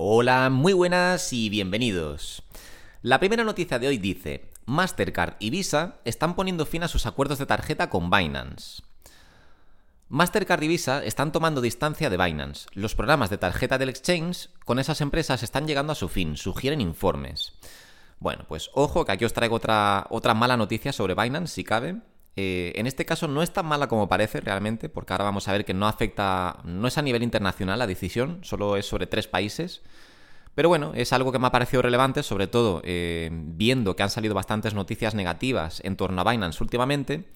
Hola, muy buenas y bienvenidos. La primera noticia de hoy dice, Mastercard y Visa están poniendo fin a sus acuerdos de tarjeta con Binance. Mastercard y Visa están tomando distancia de Binance. Los programas de tarjeta del exchange con esas empresas están llegando a su fin, sugieren informes. Bueno, pues ojo que aquí os traigo otra, otra mala noticia sobre Binance, si cabe. Eh, en este caso no es tan mala como parece realmente, porque ahora vamos a ver que no afecta, no es a nivel internacional la decisión, solo es sobre tres países. Pero bueno, es algo que me ha parecido relevante, sobre todo eh, viendo que han salido bastantes noticias negativas en torno a Binance últimamente,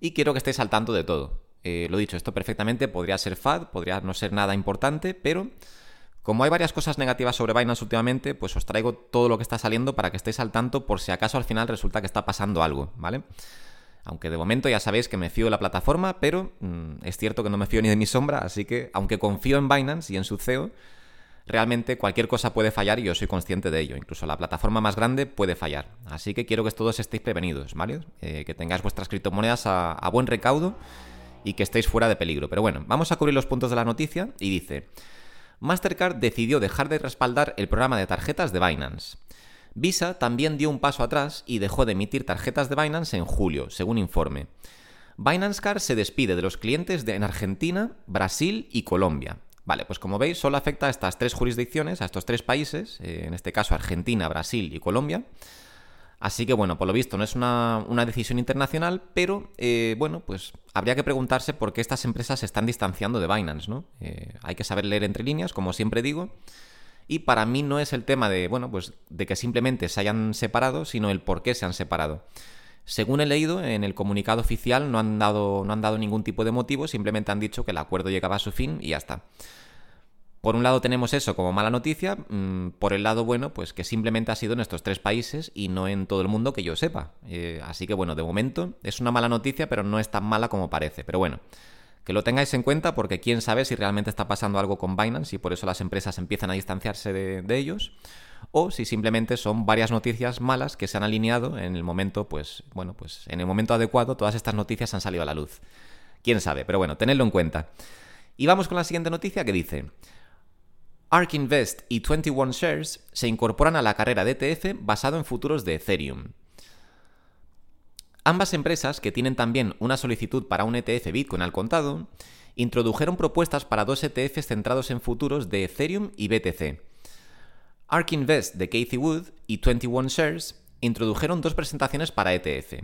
y quiero que estéis al tanto de todo. Eh, lo dicho, esto perfectamente podría ser FAD, podría no ser nada importante, pero como hay varias cosas negativas sobre Binance últimamente, pues os traigo todo lo que está saliendo para que estéis al tanto por si acaso al final resulta que está pasando algo, ¿vale? Aunque de momento ya sabéis que me fío de la plataforma, pero mm, es cierto que no me fío ni de mi sombra, así que aunque confío en Binance y en su CEO, realmente cualquier cosa puede fallar y yo soy consciente de ello. Incluso la plataforma más grande puede fallar. Así que quiero que todos estéis prevenidos, ¿vale? Eh, que tengáis vuestras criptomonedas a, a buen recaudo y que estéis fuera de peligro. Pero bueno, vamos a cubrir los puntos de la noticia y dice... Mastercard decidió dejar de respaldar el programa de tarjetas de Binance. Visa también dio un paso atrás y dejó de emitir tarjetas de Binance en julio, según informe. Binance Card se despide de los clientes en Argentina, Brasil y Colombia. Vale, pues como veis, solo afecta a estas tres jurisdicciones, a estos tres países, eh, en este caso Argentina, Brasil y Colombia. Así que bueno, por lo visto no es una, decisión internacional, pero eh, bueno, pues habría que preguntarse por qué estas empresas se están distanciando de Binance, ¿no? Eh, hay que saber leer entre líneas, como siempre digo, y para mí no es el tema de, bueno, pues de que simplemente se hayan separado, sino el por qué se han separado. Según he leído, en el comunicado oficial no han dado, no han dado ningún tipo de motivo, simplemente han dicho que el acuerdo llegaba a su fin y ya está. Por un lado tenemos eso como mala noticia, mm, por el lado bueno, pues que simplemente ha sido en estos tres países y no en todo el mundo que yo sepa. Eh, así que bueno, de momento es una mala noticia, pero no es tan mala como parece. Pero bueno, que lo tengáis en cuenta porque quién sabe si realmente está pasando algo con Binance y por eso las empresas empiezan a distanciarse de, ellos o si simplemente son varias noticias malas que se han alineado en el momento, pues, bueno, pues en el momento adecuado todas estas noticias han salido a la luz. Quién sabe, pero bueno, tenedlo en cuenta. Y vamos con la siguiente noticia que dice: ARK Invest y 21 Shares se incorporan a la carrera de ETF basado en futuros de Ethereum. Ambas empresas, que tienen también una solicitud para un ETF Bitcoin al contado, introdujeron propuestas para dos ETFs centrados en futuros de Ethereum y BTC. ARK Invest de Casey Wood y 21 Shares introdujeron dos presentaciones para ETF.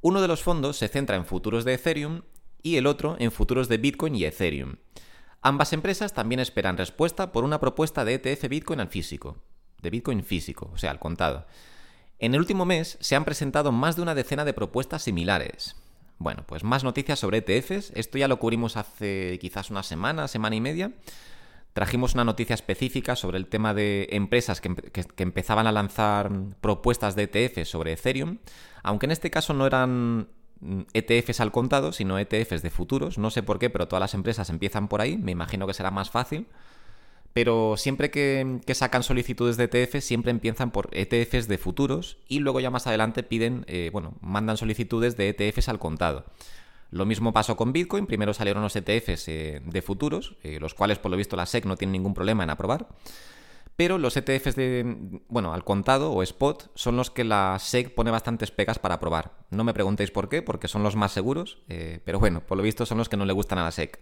Uno de los fondos se centra en futuros de Ethereum y el otro en futuros de Bitcoin y Ethereum. Ambas empresas también esperan respuesta por una propuesta de ETF Bitcoin al físico, de Bitcoin físico, o sea, al contado. En el último mes se han presentado más de una decena de propuestas similares. Bueno, pues más noticias sobre ETFs. Esto ya lo cubrimos hace quizás una semana, semana y media. Trajimos una noticia específica sobre el tema de empresas que, empezaban a lanzar propuestas de ETFs sobre Ethereum, aunque en este caso no eran ETFs al contado, sino ETFs de futuros. No sé por qué, pero todas las empresas empiezan por ahí. Me imagino que será más fácil pero siempre que, sacan solicitudes de ETF, siempre empiezan por ETFs de futuros y luego ya más adelante piden, eh, bueno, mandan solicitudes de ETFs al contado. Lo mismo pasó con Bitcoin, primero salieron los ETFs eh, de futuros, eh, los cuales por lo visto la SEC no tiene ningún problema en aprobar, pero los ETFs de, bueno, al contado o spot son los que la SEC pone bastantes pegas para aprobar. No me preguntéis por qué, porque son los más seguros, pero bueno, por lo visto son los que no le gustan a la SEC.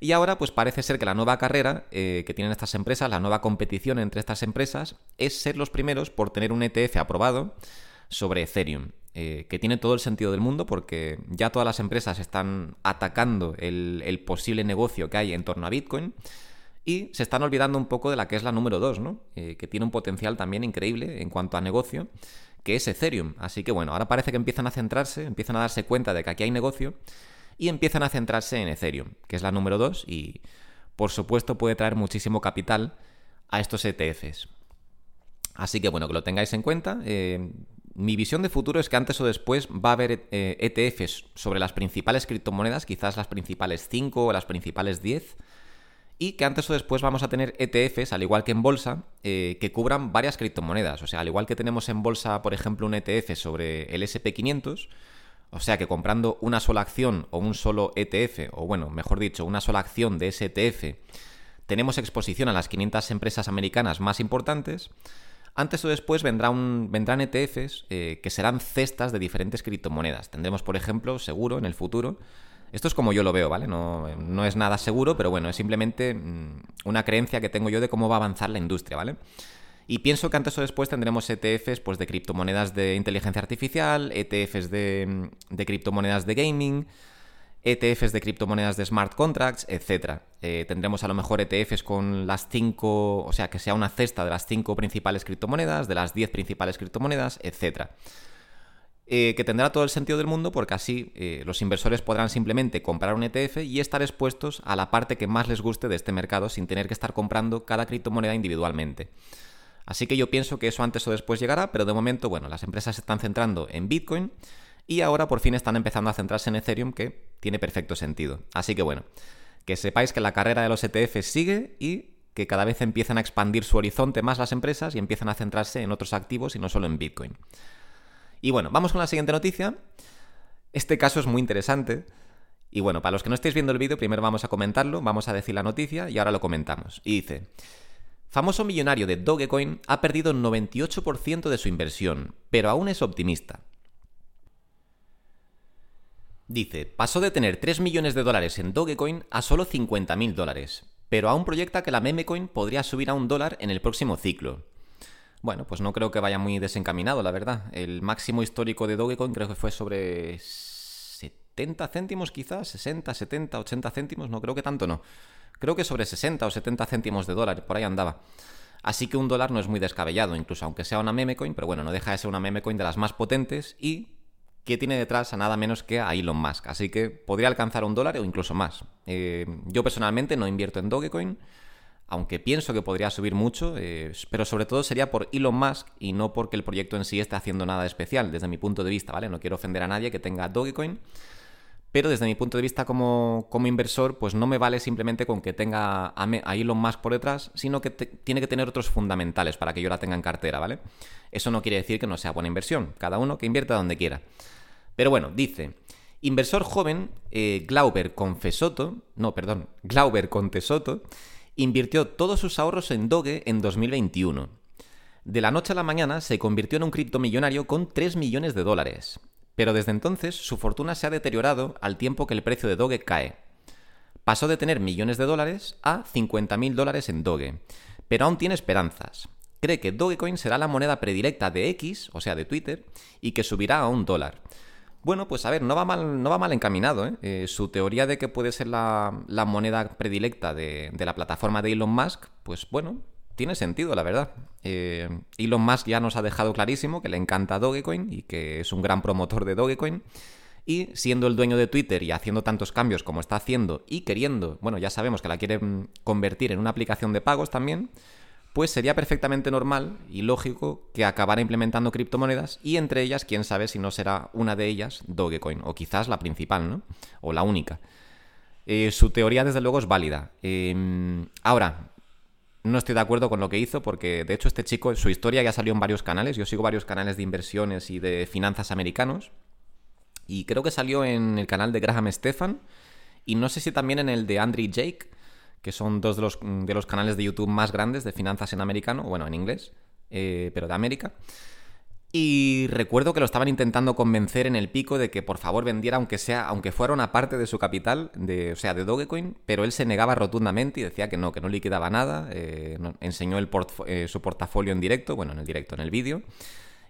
Y ahora, pues parece ser que la nueva carrera eh, que tienen estas empresas, la nueva competición entre estas empresas, es ser los primeros por tener un ETF aprobado sobre Ethereum. Eh, que tiene todo el sentido del mundo porque ya todas las empresas están atacando el, posible negocio que hay en torno a Bitcoin y se están olvidando un poco de la que es la número 2, ¿no? Eh, que tiene un potencial también increíble en cuanto a negocio, que es Ethereum. Así que bueno, ahora parece que empiezan a centrarse, empiezan a darse cuenta de que aquí hay negocio y empiezan a centrarse en Ethereum, que es la número 2 y por supuesto puede traer muchísimo capital a estos ETFs. Así que bueno, que lo tengáis en cuenta. Eh, mi visión de futuro es que antes o después va a haber ETFs eh, e sobre las principales criptomonedas, quizás las principales 5 o las principales 10, y que antes o después vamos a tener ETFs, al igual que en bolsa, eh, que cubran varias criptomonedas. O sea, al igual que tenemos en bolsa, por ejemplo, un ETF sobre el SP500, o sea que comprando una sola acción o un solo ETF, o bueno, mejor dicho, una sola acción de ese ETF, tenemos exposición a las 500 empresas americanas más importantes, antes o después vendrán ETFs eh, que serán cestas de diferentes criptomonedas. Tendremos, por ejemplo, seguro en el futuro, esto es como yo lo veo, ¿vale? No, no es nada seguro, pero bueno, es simplemente mm, una creencia que tengo yo de cómo va a avanzar la industria, ¿vale? Y pienso que antes o después tendremos ETFs pues, de criptomonedas de inteligencia artificial, ETFs de, de criptomonedas de gaming, ETFs de criptomonedas de smart contracts, etc. Eh, tendremos a lo mejor ETFs con las 5, o sea, que sea una cesta de las 5 principales criptomonedas, de las 10 principales criptomonedas, etc. Eh, que tendrá todo el sentido del mundo porque así eh, los inversores podrán simplemente comprar un ETF y estar expuestos a la parte que más les guste de este mercado sin tener que estar comprando cada criptomoneda individualmente. Así que yo pienso que eso antes o después llegará, pero de momento, bueno, las empresas se están centrando en Bitcoin y ahora por fin están empezando a centrarse en Ethereum, que tiene perfecto sentido. Así que bueno, que sepáis que la carrera de los ETFs sigue y que cada vez empiezan a expandir su horizonte más las empresas y empiezan a centrarse en otros activos y no solo en Bitcoin. Y bueno, vamos con la siguiente noticia. Este caso es muy interesante. Y bueno, para los que no estéis viendo el vídeo, primero vamos a comentarlo, vamos a decir la noticia y ahora lo comentamos. Y dice, famoso millonario de Dogecoin ha perdido el 98% de su inversión, pero aún es optimista. Dice, pasó de tener 3 millones de dólares en Dogecoin a solo 50.000 dólares, pero aún proyecta que la memecoin podría subir a un dólar en el próximo ciclo. Bueno, pues no creo que vaya muy desencaminado, la verdad. El máximo histórico de Dogecoin creo que fue sobre 70 céntimos quizás, 60, 70, 80 céntimos, no creo que tanto no. Creo que sobre 60 o 70 céntimos de dólar, por ahí andaba. Así que un dólar no es muy descabellado, incluso aunque sea una memecoin, pero bueno, no deja de ser una memecoin de las más potentes y que tiene detrás a nada menos que a Elon Musk. Así que podría alcanzar un dólar o incluso más. Eh, yo personalmente no invierto en Dogecoin, aunque pienso que podría subir mucho, eh, pero sobre todo sería por Elon Musk y no porque el proyecto en sí esté haciendo nada especial, desde mi punto de vista, ¿vale? No quiero ofender a nadie que tenga Dogecoin. Pero desde mi punto de vista como, inversor, pues no me vale simplemente con que tenga a, Elon Musk por detrás, sino que tiene que tener otros fundamentales para que yo la tenga en cartera, ¿vale? Eso no quiere decir que no sea buena inversión. Cada uno que invierta donde quiera. Pero bueno, dice, inversor joven eh, Glauber Confesoto, no, perdón, Glauber Contesoto, invirtió todos sus ahorros en Doge en 2021. De la noche a la mañana se convirtió en un criptomillonario con 3 millones de dólares. Pero desde entonces su fortuna se ha deteriorado al tiempo que el precio de Doge cae. Pasó de tener millones de dólares a 50.000 dólares en Doge, pero aún tiene esperanzas. Cree que Dogecoin será la moneda predilecta de X, o sea, de Twitter, y que subirá a un dólar. Bueno, pues a ver, no va mal, no va mal encaminado. ¿eh? Eh, su teoría de que puede ser la, moneda predilecta de, la plataforma de Elon Musk, pues bueno, tiene sentido, la verdad. Eh, Elon Musk ya nos ha dejado clarísimo que le encanta Dogecoin y que es un gran promotor de Dogecoin. Y siendo el dueño de Twitter y haciendo tantos cambios como está haciendo y queriendo, bueno, ya sabemos que la quiere convertir en una aplicación de pagos también, pues sería perfectamente normal y lógico que acabara implementando criptomonedas y entre ellas, quién sabe si no será una de ellas Dogecoin, o quizás la principal, ¿no? O la única. Eh, su teoría, desde luego, es válida. Em, ahora, no estoy de acuerdo con lo que hizo porque, de hecho, este chico, su historia ya salió en varios canales. Yo sigo varios canales de inversiones y de finanzas americanos. Y creo que salió en el canal de Graham Stefan. Y no sé si también en el de Andrew Jake que son dos de los, de los canales de YouTube más grandes de finanzas en americano, bueno, en inglés, eh, pero de América. Y recuerdo que lo estaban intentando convencer en el pico de que por favor vendiera aunque sea, aunque fuera una parte de su capital, de, o sea, de Dogecoin, pero él se negaba rotundamente y decía que no, que no liquidaba nada. Eh, enseñó el eh, su portafolio en directo, bueno, en el directo, en el vídeo.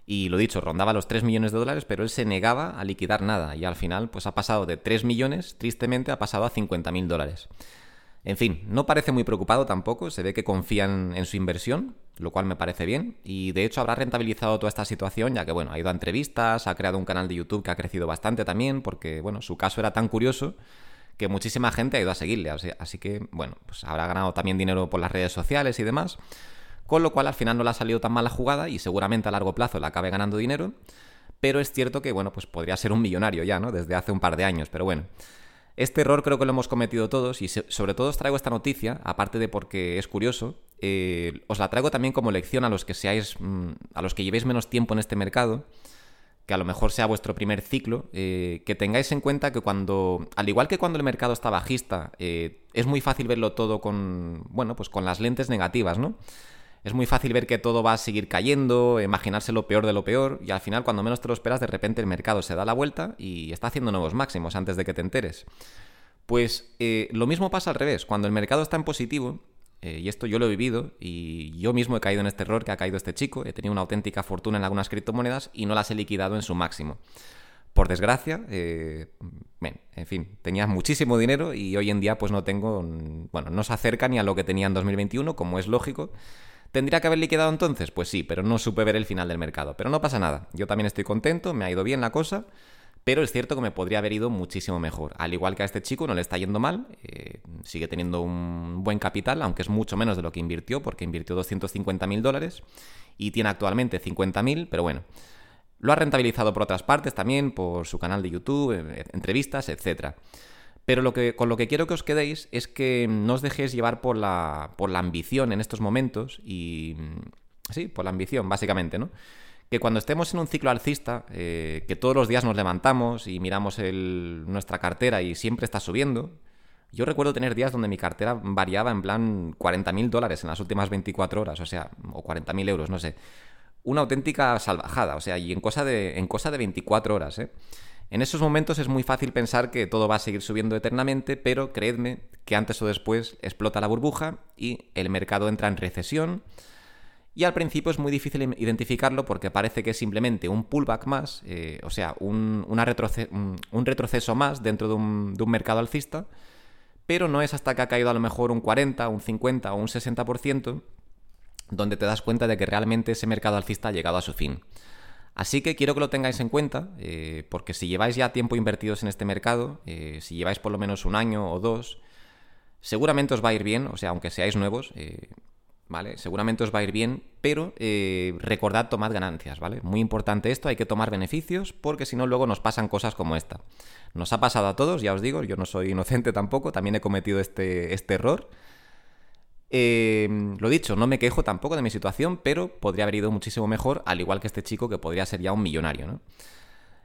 Y lo dicho, rondaba los 3 millones de dólares, pero él se negaba a liquidar nada. Y al final, pues ha pasado de 3 millones, tristemente, ha pasado a 50 mil dólares. En fin, no parece muy preocupado tampoco, se ve que confían en su inversión, lo cual me parece bien, y de hecho habrá rentabilizado toda esta situación, ya que bueno, ha ido a entrevistas, ha creado un canal de YouTube que ha crecido bastante también, porque bueno, su caso era tan curioso que muchísima gente ha ido a seguirle, así, que bueno, pues habrá ganado también dinero por las redes sociales y demás, con lo cual al final no le ha salido tan mal la jugada y seguramente a largo plazo le acabe ganando dinero, pero es cierto que bueno, pues podría ser un millonario ya, ¿no? Desde hace un par de años, pero bueno. Este error creo que lo hemos cometido todos y sobre todo os traigo esta noticia, aparte de porque es curioso, eh, os la traigo también como lección a los que seáis, mm, a los que llevéis menos tiempo en este mercado, que a lo mejor sea vuestro primer ciclo, eh, que tengáis en cuenta que cuando, al igual que cuando el mercado está bajista, eh, es muy fácil verlo todo con, bueno, pues con las lentes negativas, ¿no? Es muy fácil ver que todo va a seguir cayendo, imaginarse lo peor de lo peor, y al final, cuando menos te lo esperas, de repente el mercado se da la vuelta y está haciendo nuevos máximos antes de que te enteres. Pues eh, lo mismo pasa al revés. Cuando el mercado está en positivo, eh, y esto yo lo he vivido, y yo mismo he caído en este error que ha caído este chico, he tenido una auténtica fortuna en algunas criptomonedas y no las he liquidado en su máximo. Por desgracia, eh, en fin, tenía muchísimo dinero y hoy en día pues no tengo, bueno, no se acerca ni a lo que tenía en 2021, como es lógico. ¿Tendría que haber liquidado entonces? Pues sí, pero no supe ver el final del mercado. Pero no pasa nada. Yo también estoy contento, me ha ido bien la cosa. Pero es cierto que me podría haber ido muchísimo mejor. Al igual que a este chico no le está yendo mal, eh, sigue teniendo un buen capital, aunque es mucho menos de lo que invirtió, porque invirtió 250 mil dólares y tiene actualmente 50 mil, pero bueno. Lo ha rentabilizado por otras partes también, por su canal de YouTube, eh, entrevistas, etcétera. Pero lo que, con lo que quiero que os quedéis es que no os dejéis llevar por la, por la ambición en estos momentos y... Sí, por la ambición, básicamente, ¿no? Que cuando estemos en un ciclo alcista, eh, que todos los días nos levantamos y miramos nuestra cartera y siempre está subiendo. Yo recuerdo tener días donde mi cartera variaba en plan 40.000 dólares en las últimas 24 horas, o sea, o 40.000 euros, no sé. Una auténtica salvajada, o sea, y en cosa de, en cosa de 24 horas, ¿eh? En esos momentos es muy fácil pensar que todo va a seguir subiendo eternamente, pero creedme que antes o después explota la burbuja y el mercado entra en recesión. Y al principio es muy difícil identificarlo porque parece que es simplemente un pullback más, eh, o sea, un, retroceso más dentro de un, de un, mercado alcista, pero no es hasta que ha caído a lo mejor un 40, un 50 o un 60% donde te das cuenta de que realmente ese mercado alcista ha llegado a su fin. Así que quiero que lo tengáis en cuenta, eh, porque si lleváis ya tiempo invertidos en este mercado, eh, si lleváis por lo menos un año o dos, seguramente os va a ir bien, o sea, aunque seáis nuevos, eh, ¿vale? Seguramente os va a ir bien, pero recordad, tomad ganancias, ¿vale? Muy importante esto, hay que tomar beneficios, porque si no luego nos pasan cosas como esta. Nos ha pasado a todos, ya os digo, yo no soy inocente tampoco, también he cometido este, este error. Eh, lo dicho, no me quejo tampoco de mi situación, pero podría haber ido muchísimo mejor, al igual que este chico que podría ser ya un millonario, ¿no?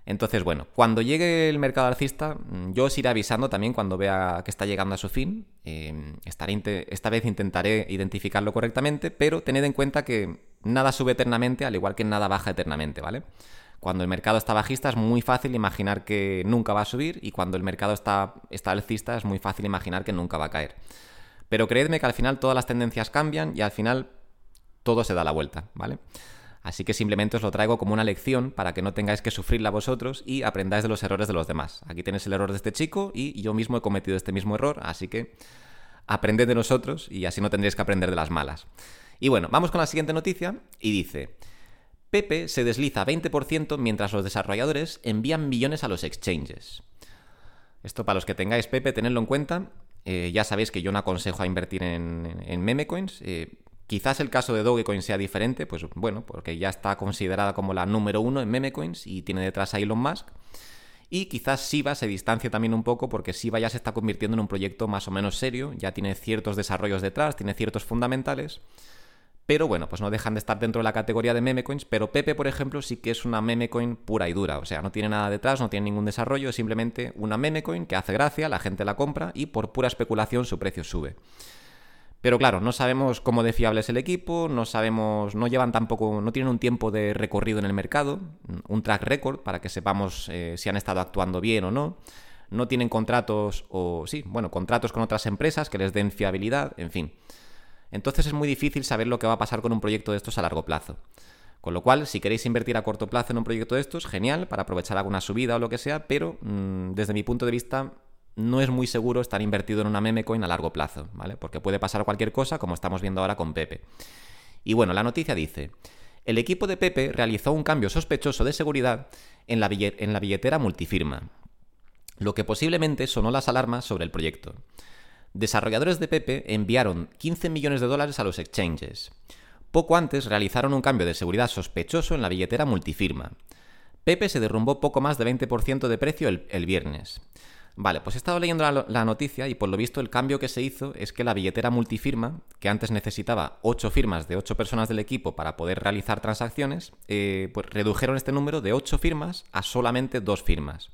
Entonces, bueno, cuando llegue el mercado alcista, mm, yo os iré avisando también cuando vea que está llegando a su fin. Eh, esta vez intentaré identificarlo correctamente, pero tened en cuenta que nada sube eternamente, al igual que nada baja eternamente, ¿vale? Cuando el mercado está bajista es muy fácil imaginar que nunca va a subir y cuando el mercado está, está alcista es muy fácil imaginar que nunca va a caer. Pero creedme que al final todas las tendencias cambian y al final todo se da la vuelta, ¿vale? Así que simplemente os lo traigo como una lección para que no tengáis que sufrirla vosotros y aprendáis de los errores de los demás. Aquí tenéis el error de este chico y yo mismo he cometido este mismo error, así que aprended de nosotros y así no tendréis que aprender de las malas. Y bueno, vamos con la siguiente noticia y dice, Pepe se desliza 20% mientras los desarrolladores envían millones a los exchanges. Esto para los que tengáis Pepe, tenedlo en cuenta. Eh, ya sabéis que yo no aconsejo a invertir en, en memecoins. Eh, quizás el caso de Dogecoin sea diferente, pues bueno, porque ya está considerada como la número uno en memecoins y tiene detrás a Elon Musk. Y quizás Siva se distancie también un poco porque Siva ya se está convirtiendo en un proyecto más o menos serio, ya tiene ciertos desarrollos detrás, tiene ciertos fundamentales. Pero bueno, pues no dejan de estar dentro de la categoría de memecoins. Pero Pepe, por ejemplo, sí que es una memecoin pura y dura. O sea, no tiene nada detrás, no tiene ningún desarrollo, es simplemente una memecoin que hace gracia, la gente la compra y por pura especulación su precio sube. Pero claro, no sabemos cómo de fiable es el equipo, no sabemos, no llevan tampoco, no tienen un tiempo de recorrido en el mercado, un track record para que sepamos eh, si han estado actuando bien o no. No tienen contratos o sí, bueno, contratos con otras empresas que les den fiabilidad, en fin. Entonces es muy difícil saber lo que va a pasar con un proyecto de estos a largo plazo. Con lo cual, si queréis invertir a corto plazo en un proyecto de estos, genial, para aprovechar alguna subida o lo que sea, pero mm, desde mi punto de vista no es muy seguro estar invertido en una meme coin a largo plazo, ¿vale? Porque puede pasar cualquier cosa, como estamos viendo ahora con Pepe. Y bueno, la noticia dice, el equipo de Pepe realizó un cambio sospechoso de seguridad en la, en la billetera multifirma, lo que posiblemente sonó las alarmas sobre el proyecto desarrolladores de Pepe enviaron 15 millones de dólares a los exchanges. Poco antes realizaron un cambio de seguridad sospechoso en la billetera multifirma. Pepe se derrumbó poco más de 20% de precio el, viernes. Vale, pues he estado leyendo la, noticia y por lo visto el cambio que se hizo es que la billetera multifirma, que antes necesitaba 8 firmas de 8 personas del equipo para poder realizar transacciones, eh, pues redujeron este número de 8 firmas a solamente 2 firmas.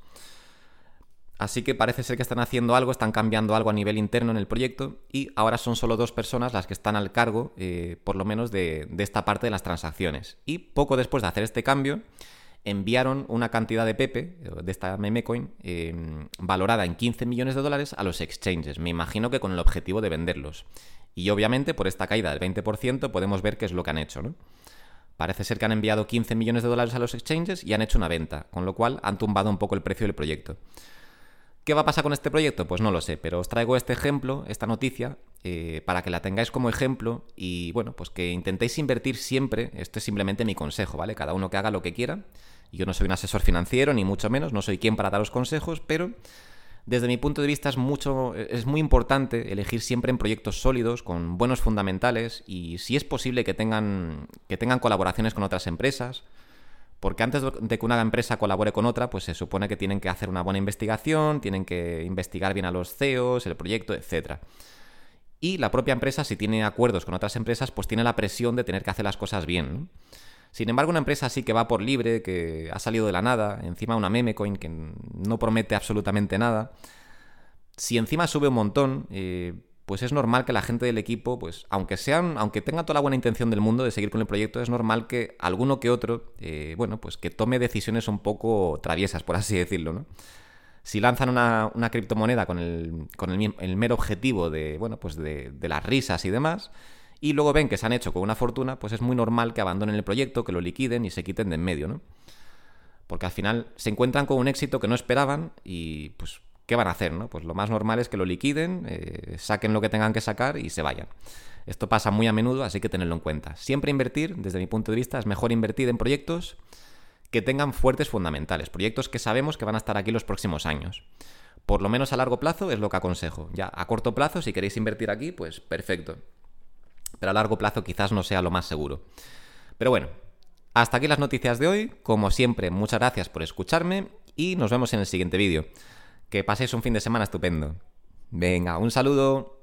Así que parece ser que están haciendo algo, están cambiando algo a nivel interno en el proyecto y ahora son solo dos personas las que están al cargo, eh, por lo menos, de, esta parte de las transacciones. Y poco después de hacer este cambio, enviaron una cantidad de Pepe, de esta meme coin, em, valorada en 15 millones de dólares a los exchanges. Me imagino que con el objetivo de venderlos. Y obviamente por esta caída del 20% podemos ver qué es lo que han hecho. Parece ser que han enviado 15 millones de dólares a los exchanges y han hecho una venta, con lo cual han tumbado un poco el precio del proyecto. ¿Qué va a pasar con este proyecto? Pues no lo sé, pero os traigo este ejemplo, esta noticia, eh, para que la tengáis como ejemplo y bueno, pues que intentéis invertir siempre, esto es simplemente mi consejo, ¿vale? Cada uno que haga lo que quiera, yo no soy un asesor financiero, ni mucho menos, no soy quien para daros consejos, pero desde mi punto de vista es, mucho, es muy importante elegir siempre en proyectos sólidos, con buenos fundamentales y si es posible que tengan, que tengan colaboraciones con otras empresas, porque antes de que una empresa colabore con otra, pues se supone que tienen que hacer una buena investigación, tienen que investigar bien a los CEOs, el proyecto, etc. Y la propia empresa, si tiene acuerdos con otras empresas, pues tiene la presión de tener que hacer las cosas bien. Sin embargo, una empresa así que va por libre, que ha salido de la nada, encima una meme coin que no promete absolutamente nada, si encima sube un montón, eh, pues es normal que la gente del equipo, pues aunque sean, aunque tenga toda la buena intención del mundo de seguir con el proyecto, es normal que alguno que otro, eh, bueno, pues que tome decisiones un poco traviesas, por así decirlo, ¿no? Si lanzan una, criptomoneda con, el, con el, mero objetivo de, bueno, pues de, de las risas y demás, y luego ven que se han hecho con una fortuna, pues es muy normal que abandonen el proyecto, que lo liquiden y se quiten de en medio, ¿no? Porque al final se encuentran con un éxito que no esperaban y pues ¿qué van a hacer? No? Pues lo más normal es que lo liquiden, eh, saquen lo que tengan que sacar y se vayan. Esto pasa muy a menudo, así que tenedlo en cuenta. Siempre invertir, desde mi punto de vista, es mejor invertir en proyectos que tengan fuertes fundamentales, proyectos que sabemos que van a estar aquí los próximos años. Por lo menos a largo plazo es lo que aconsejo. Ya a corto plazo, si queréis invertir aquí, pues perfecto pero a largo plazo quizás no sea lo más seguro. Pero bueno, hasta aquí las noticias de hoy. Como siempre, muchas gracias por escucharme y nos vemos en el siguiente vídeo. Que paséis un fin de semana estupendo. Venga, un saludo.